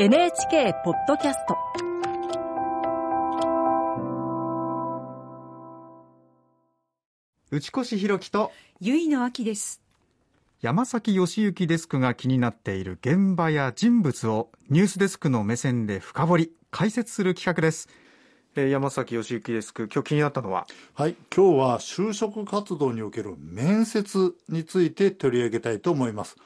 NHK ポッドキャスト。内越弘樹とゆいのです。山崎義行デスクが気になっている現場や人物をニュースデスクの目線で深掘り解説する企画です、えー山崎義行デスク今日気になったのは？はい、今日は就職活動における面接について取り上げたいと思います。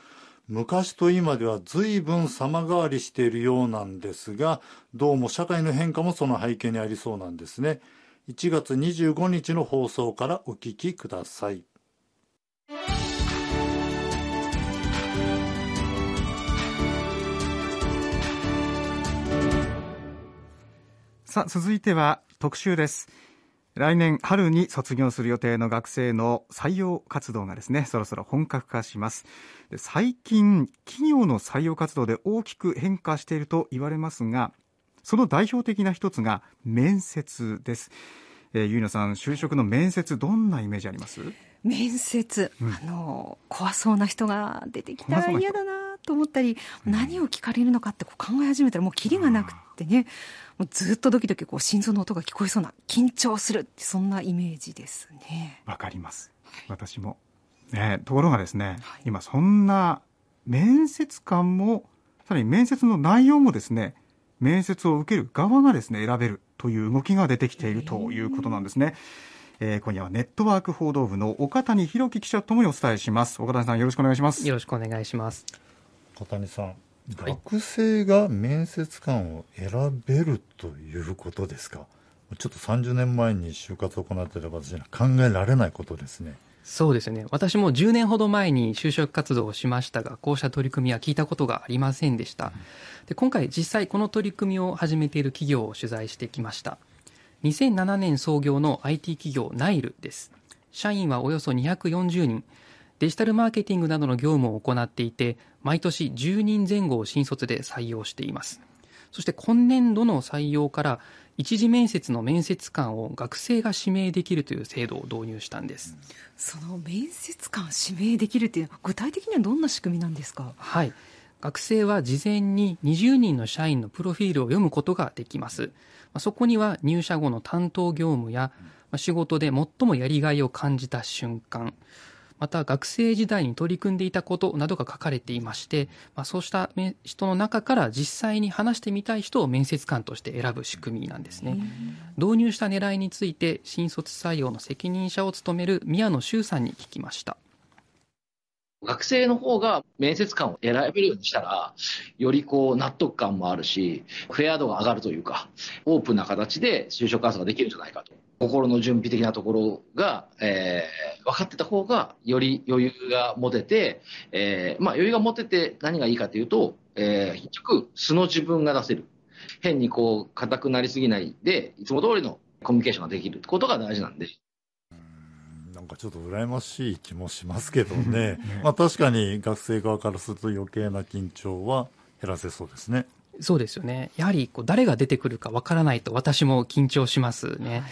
昔と今では随分様変わりしているようなんですが、どうも社会の変化もその背景にありそうなんですね。1月25日の放送からお聞きください。さあ続いては特集です来年春に卒業する予定の学生の採用活動がですねそろそろ本格化します。で最近企業の採用活動で大きく変化していると言われますがその代表的な一つが面接です、えー、ゆいなさん就職の面接どんなイメージあります？面接、うん。あの怖そうな人が出てきたら嫌だなと思ったり、何を聞かれるのかってこう考え始めたらもうキリがなくってねもうずっとドキドキこう心臓の音が聞こえそうな緊張するってそんなイメージですね。わかります。私も、ね、ところがですね、はい。今そんな面接官もさらに面接の内容もですね面接を受ける側がですね選べるという動きが出てきているということなんですね、えー今夜はネットワーク報道部の岡谷弘樹記者ともにお伝えします。岡谷さんよろしくお願いします。よろしくお願いします。小谷さん、はい学生が面接官を選べるということですか？ちょっと30年前に就活を行っていた私には考えられないことですね。そうですね。私も10年ほど前に就職活動をしましたが、こうした取り組みは聞いたことがありませんでした。で今回実際この取り組みを始めている企業を取材してきました。2007年創業の IT 企業ナイルです。社員はおよそ240人。デジタルマーケティングなどの業務を行っていて、毎年10人前後を新卒で採用しています。そして今年度の採用から一次面接の面接官を学生が指名できるという制度を導入したんです。その面接官指名できるっていうのは具体的にはどんな仕組みなんですか？はい。学生は事前に20人の社員のプロフィールを読むことができます。まあそこには入社後の担当業務やまあ仕事で最もやりがいを感じた瞬間、また学生時代に取り組んでいたことなどが書かれていまして、まあ、そうしため人の中から実際に話してみたい人を面接官として選ぶ仕組みなんですね。導入した狙いについて新卒採用の責任者を務める宮野修さんに聞きました。学生の方が面接官を選べるようにしたら、よりこう納得感もあるし、フェア度が上がるというか、オープンな形で就職活動ができるんじゃないかと。心の準備的なところが、えー分かってた方が、より余裕が持てて、えーまあ余裕が持てて何がいいかというと、えー結局素の自分が出せる。変にこう、硬くなりすぎないで、いつも通りのコミュニケーションができることが大事なんで。なんかちょっと羨ましい気もしますけどね。まあ確かに学生側からすると余計な緊張は減らせそうですね。そうですよね。やはりこう誰が出てくるかわからないと私も緊張しますね。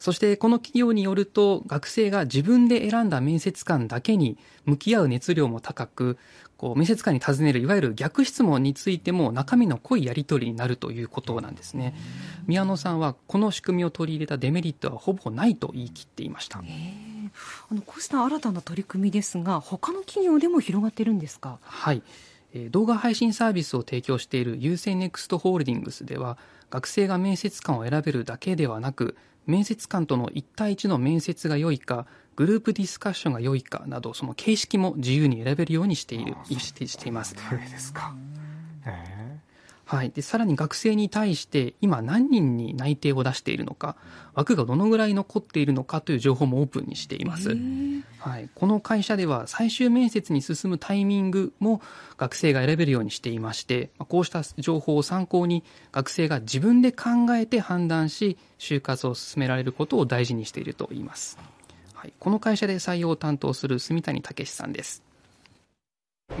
そしてこの企業によると学生が自分で選んだ面接官だけに向き合う熱量も高く、こう面接官に尋ねるいわゆる逆質問についても中身の濃いやり取りになるということなんですね。宮野さんはこの仕組みを取り入れたデメリットはほぼないと言い切っていました。あのこうした新たな取り組みですが他の企業でも広がってるんですか？はい。えー動画配信サービスを提供している優先ネクストホールディングスでは、学生が面接官を選べるだけではなく、面接官との1対1の面接が良いか、グループディスカッションが良いかなど、その形式も自由に選べるようにしている、してしています。そうですか。えはい。で、さらに学生に対して、今何人に内定を出しているのか、枠がどのぐらい残っているのかという情報もオープンにしています。はい、この会社では最終面接に進むタイミングも学生が選べるようにしていまして、まあこうした情報を参考に学生が自分で考えて判断し、就活を進められることを大事にしていると言います。はい、この会社で採用を担当する住谷武さんです。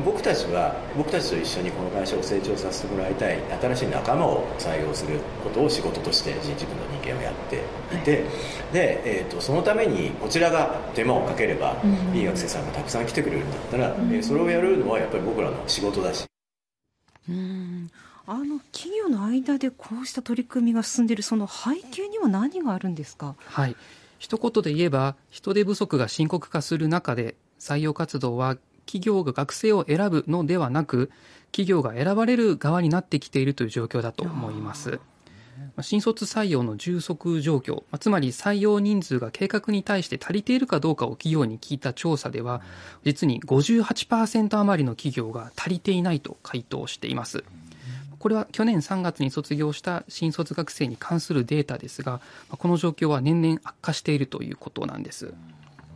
僕たちは僕たちと一緒にこの会社を成長させてもらいたい新しい仲間を採用することを仕事として人事部の人間をやっていて、で、えー、とそのためにこちらが手間をかければ、いい学生さんがたくさん来てくれるんだったら、えーそれをやるのはやっぱり僕らの仕事だし。うん。あの企業の間でこうした取り組みが進んでいるその背景には何があるんですか？はい。一言で言えば人手不足が深刻化する中で採用活動は企業が学生を選ぶのではなく企業が選ばれる側になってきているという状況だと思います。新卒採用の充足状況つまり採用人数が計画に対して足りているかどうかを企業に聞いた調査では実に58%余りの企業が足りていないと回答しています。これは去年3月に卒業した新卒学生に関するデータですが、この状況は年々悪化しているということなんです。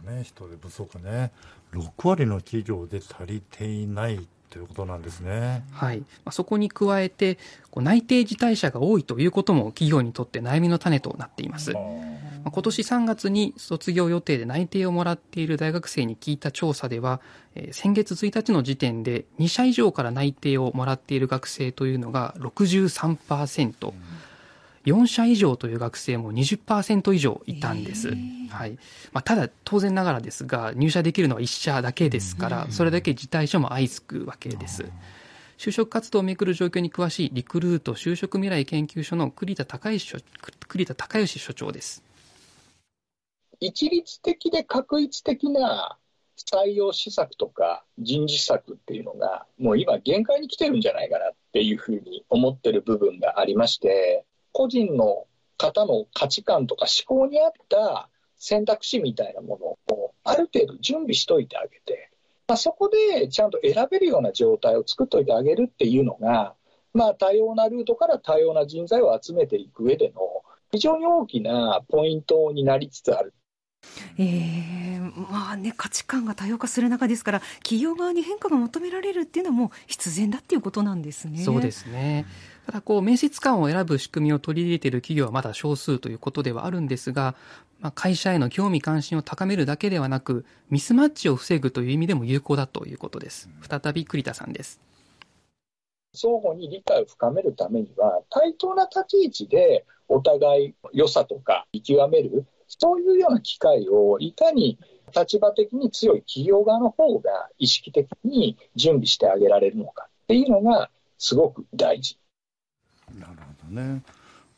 ね、人手不足ね、6割の企業で足りていないということなんですね。はい。そこに加えて、内定辞退者が多いということも企業にとって悩みの種となっています。今年3月に卒業予定で内定をもらっている大学生に聞いた調査では、先月1日の時点で2社以上から内定をもらっている学生というのが63%。4社以上という学生も20%以上いたんです。はいまあ、ただ、当然ながらですが、入社できるのは1社だけですから、それだけ辞退者も相次くわけです。就職活動をめくる状況に詳しいリクルート就職未来研究所の栗田隆義栗田隆義所長です。一律的で確一的な採用施策とか人事策っていうのが、もう今限界に来てるんじゃないかなっていうふうに思ってる部分がありまして、個人の方の価値観とか思考に合った選択肢みたいなものをある程度準備しといてあげて、まあ、そこでちゃんと選べるような状態を作っといてあげるっていうのが、まあ、多様なルートから多様な人材を集めていく上での非常に大きなポイントになりつつある。えー、まあね、価値観が多様化する中ですから、企業側に変化が求められるっていうのはもう必然だっていうことなんですね。そうですね。ただこう面接官を選ぶ仕組みを取り入れている企業はまだ少数ということではあるんですが、まあ、会社への興味関心を高めるだけではなくミスマッチを防ぐという意味でも有効だということです再び栗田さんです相互に理解を深めるためには対等な立ち位置でお互い良さとか見極めるそういうような機会をいかに立場的に強い企業側の方が意識的に準備してあげられるのかっていうのがすごく大事。なるほどね。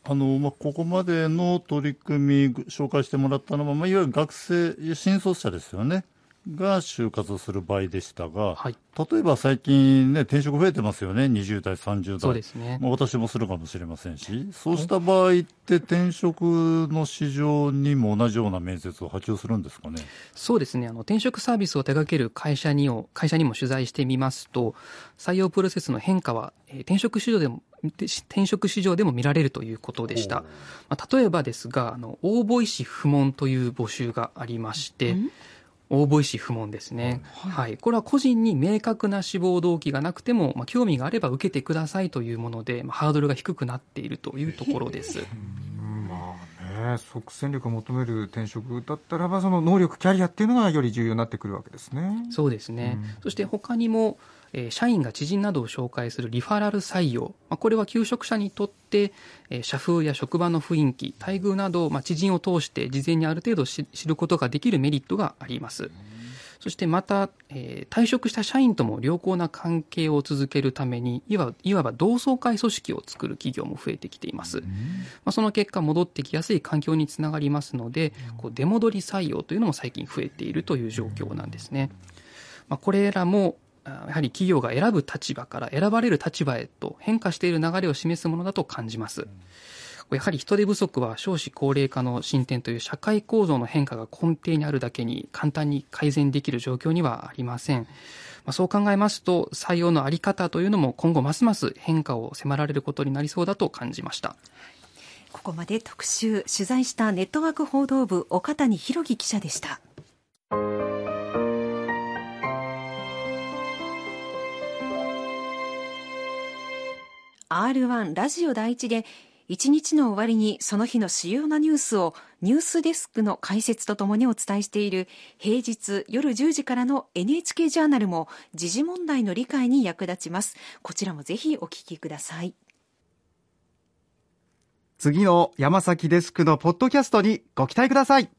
あの、まあ、ここまでの取り組み紹介してもらったのは、まあ、いわゆる学生、新卒者ですよね。が就活する場合でしたが、はい、例えば最近ね、転職増えてますよね、20代、30代。そうですね。まあ、私もするかもしれませんし、そうした場合って転職の市場にも同じような面接を波及するんですかね？そうですね。あの、転職サービスを手掛ける会社にを、会社にも取材してみますと、採用プロセスの変化は、えー、転職市場でも転職市場でも見られるということでした。まあ、例えばですが、あの、応募意思不問という募集がありまして、応募意思不問ですね、はい、はい、これは個人に明確な志望動機がなくても、まあ、興味があれば受けてくださいというもので、まあ、ハードルが低くなっているというところです。即戦力を求める転職だったらばその能力キャリアっていうのがより重要になってくるわけですね。そうですね、うん、そして他にもえ社員が知人などを紹介するリファラル採用、まあ、これは求職者にとって、え社風や職場の雰囲気待遇など、まあ、知人を通して事前にある程度知ることができるメリットがあります。そしてまた、えー、退職した社員とも良好な関係を続けるためにいわいわば同窓会組織を作る企業も増えてきています、まあ、その結果戻ってきやすい環境につながりますのでこう出戻り採用というのも最近増えているという状況なんですね、まあ、これらもやはり企業が選ぶ立場から選ばれる立場へと変化している流れを示すものだと感じます。やはり人手不足は少子高齢化の進展という社会構造の変化が根底にあるだけに簡単に改善できる状況にはありません。まあそう考えますと採用のあり方というのも今後ますます変化を迫られることになりそうだと感じました。ここまで特集取材したネットワーク報道部岡谷博樹記者でした。R1 ラジオ第一で一日の終わりにその日の主要なニュースをニュースデスクの解説とともにお伝えしている平日夜10時からの NHK ジャーナルも時事問題の理解に役立ちます。こちらもぜひお聞きください。次の山崎デスクのポッドキャストにご期待ください。